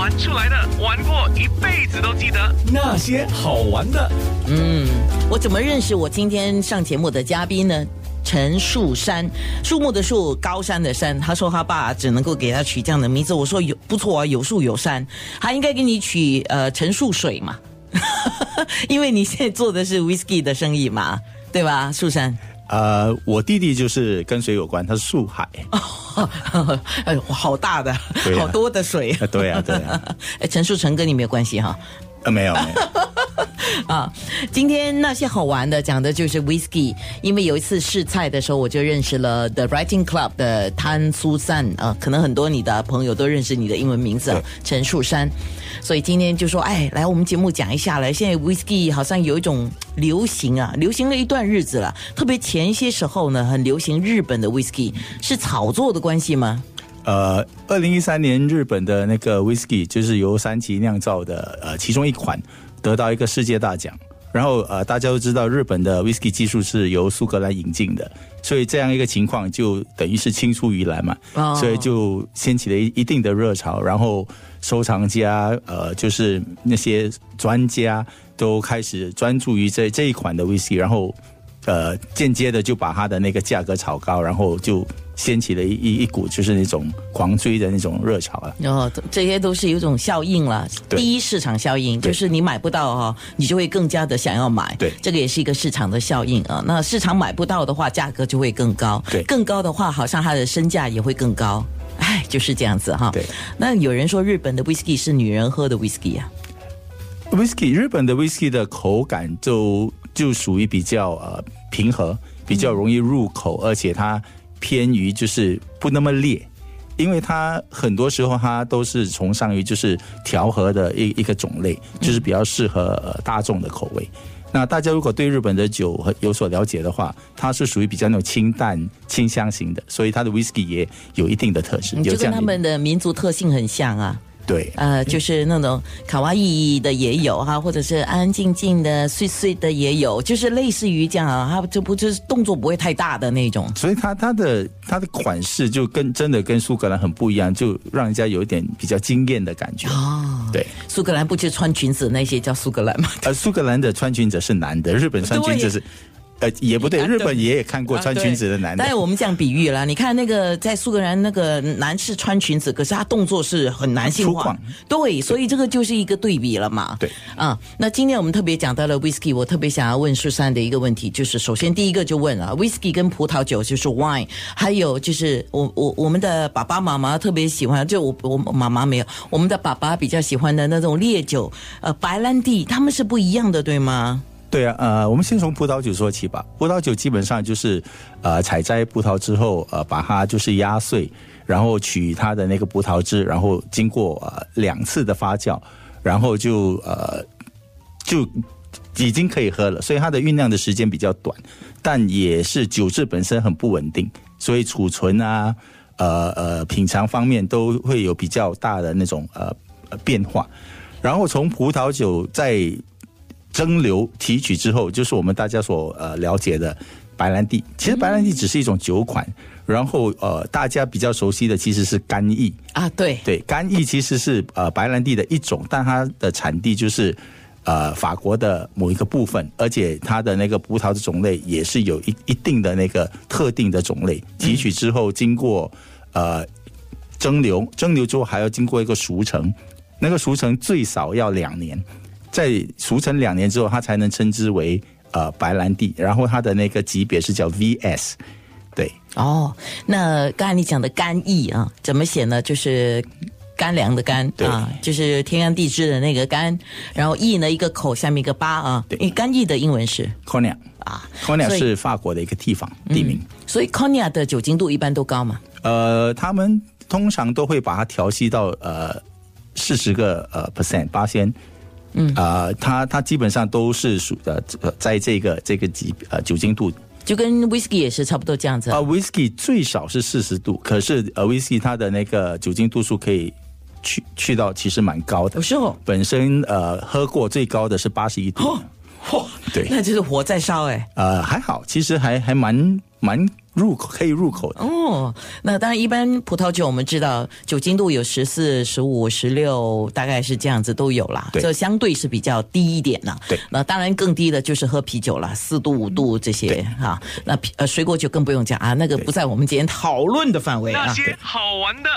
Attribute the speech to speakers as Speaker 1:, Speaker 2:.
Speaker 1: 玩出来的，玩过一辈子都记得
Speaker 2: 那些好玩的。
Speaker 3: 嗯，我怎么认识我今天上节目的嘉宾呢？陈树山，树木的树，高山的山。他说他爸只能够给他取这样的名字。我说有不错啊，有树有山，他应该给你取呃陈树水嘛，因为你现在做的是 whisky 的生意嘛，对吧？树山。
Speaker 4: 呃，我弟弟就是跟水有关，他是树海。
Speaker 3: 哦哎呦，好大的，好多的水。
Speaker 4: 对啊，对啊。
Speaker 3: 哎，陈树成跟你没有关系哈。
Speaker 4: 呃，没有，没有。
Speaker 3: 啊，今天那些好玩的讲的就是 whisky，因为有一次试菜的时候，我就认识了 The Writing Club 的谭苏珊啊，可能很多你的朋友都认识你的英文名字陈树山，所以今天就说，哎，来我们节目讲一下来，现在 whisky 好像有一种流行啊，流行了一段日子了，特别前一些时候呢，很流行日本的 whisky，是炒作的关系吗？
Speaker 4: 呃，二零一三年日本的那个 whisky 就是由三崎酿造的，呃，其中一款。得到一个世界大奖，然后呃，大家都知道日本的 whisky 技术是由苏格兰引进的，所以这样一个情况就等于是青出于蓝嘛，所以就掀起了一一定的热潮，然后收藏家呃，就是那些专家都开始专注于这这一款的 whisky，然后呃，间接的就把它的那个价格炒高，然后就。掀起了一一一股就是那种狂追的那种热潮了。
Speaker 3: 哦，这些都是有种效应了。第一市场效应就是你买不到哈，你就会更加的想要买。
Speaker 4: 对，
Speaker 3: 这个也是一个市场的效应啊。那市场买不到的话，价格就会更高。
Speaker 4: 对，
Speaker 3: 更高的话，好像它的身价也会更高。哎，就是这样子哈。
Speaker 4: 对。
Speaker 3: 那有人说日本的 whisky 是女人喝的 whisky 啊
Speaker 4: ？whisky 日本的 whisky 的口感就就属于比较呃平和，比较容易入口，而且它。偏于就是不那么烈，因为它很多时候它都是崇尚于就是调和的一一个种类，就是比较适合大众的口味。那大家如果对日本的酒有所了解的话，它是属于比较那种清淡清香型的，所以它的 whisky 也有一定的特质，
Speaker 3: 就跟他们的民族特性很像啊。
Speaker 4: 对，
Speaker 3: 呃，就是那种卡哇伊的也有哈，或者是安安静静的、碎碎的也有，就是类似于这样啊，它就不就是动作不会太大的那种。
Speaker 4: 所以它它的它的款式就跟真的跟苏格兰很不一样，就让人家有一点比较惊艳的感觉。哦，对，
Speaker 3: 苏格兰不就穿裙子那些叫苏格兰吗？
Speaker 4: 呃，苏格兰的穿裙子是男的，日本穿裙子是。呃，也不对，日本也也看过穿裙子的男的。
Speaker 3: 但是我们这样比喻了，你看那个在苏格兰那个男士穿裙子，可是他动作是很男性化，对，所以这个就是一个对比了嘛。
Speaker 4: 对，
Speaker 3: 啊，那今天我们特别讲到了 whisky，我特别想要问苏珊的一个问题，就是首先第一个就问啊，whisky 跟葡萄酒就是 wine，还有就是我我我们的爸爸妈妈特别喜欢，就我我妈妈没有，我们的爸爸比较喜欢的那种烈酒，呃，白兰地，他们是不一样的，对吗？
Speaker 4: 对啊，呃，我们先从葡萄酒说起吧。葡萄酒基本上就是，呃，采摘葡萄之后，呃，把它就是压碎，然后取它的那个葡萄汁，然后经过呃两次的发酵，然后就呃就已经可以喝了。所以它的酝酿的时间比较短，但也是酒质本身很不稳定，所以储存啊，呃呃，品尝方面都会有比较大的那种呃变化。然后从葡萄酒在蒸馏提取之后，就是我们大家所呃了解的白兰地。其实白兰地只是一种酒款，然后呃大家比较熟悉的其实是干邑
Speaker 3: 啊，对
Speaker 4: 对，干邑其实是呃白兰地的一种，但它的产地就是呃法国的某一个部分，而且它的那个葡萄的种类也是有一一定的那个特定的种类。提取之后经过呃蒸馏，蒸馏之后还要经过一个熟成，那个熟成最少要两年。在熟成两年之后，它才能称之为呃白兰地，然后它的那个级别是叫 VS，对。
Speaker 3: 哦，那刚才你讲的干邑啊，怎么写呢？就是干粮的干啊，就是天干地支的那个干，然后邑呢一个口下面一个八啊，对，干邑的英文是
Speaker 4: Cognac 啊，Cognac 是法国的一个地方地名，
Speaker 3: 所以 Cognac 的酒精度一般都高嘛？
Speaker 4: 呃，他们通常都会把它调息到呃四十个呃 percent 八仙。嗯啊，它它基本上都是属呃在这个这个级呃酒精度，
Speaker 3: 就跟 whisky 也是差不多这样子
Speaker 4: 啊。whisky 最少是四十度，可是呃 whisky 它的那个酒精度数可以去去到其实蛮高的。
Speaker 3: 不是哦
Speaker 4: 本身呃喝过最高的是八十一度。
Speaker 3: 哇，
Speaker 4: 对
Speaker 3: 那就是火在烧哎。
Speaker 4: 呃，还好，其实还还蛮蛮入口，可以入口的。
Speaker 3: 哦，那当然，一般葡萄酒我们知道酒精度有十四、十五、十六，大概是这样子都有啦。
Speaker 4: 对
Speaker 3: 这相对是比较低一点啦。
Speaker 4: 对
Speaker 3: 那当然更低的就是喝啤酒了，四度、五度这些
Speaker 4: 对
Speaker 3: 哈。那啤呃水果酒更不用讲啊，那个不在我们今天讨论的范围啊。
Speaker 1: 那些好玩的。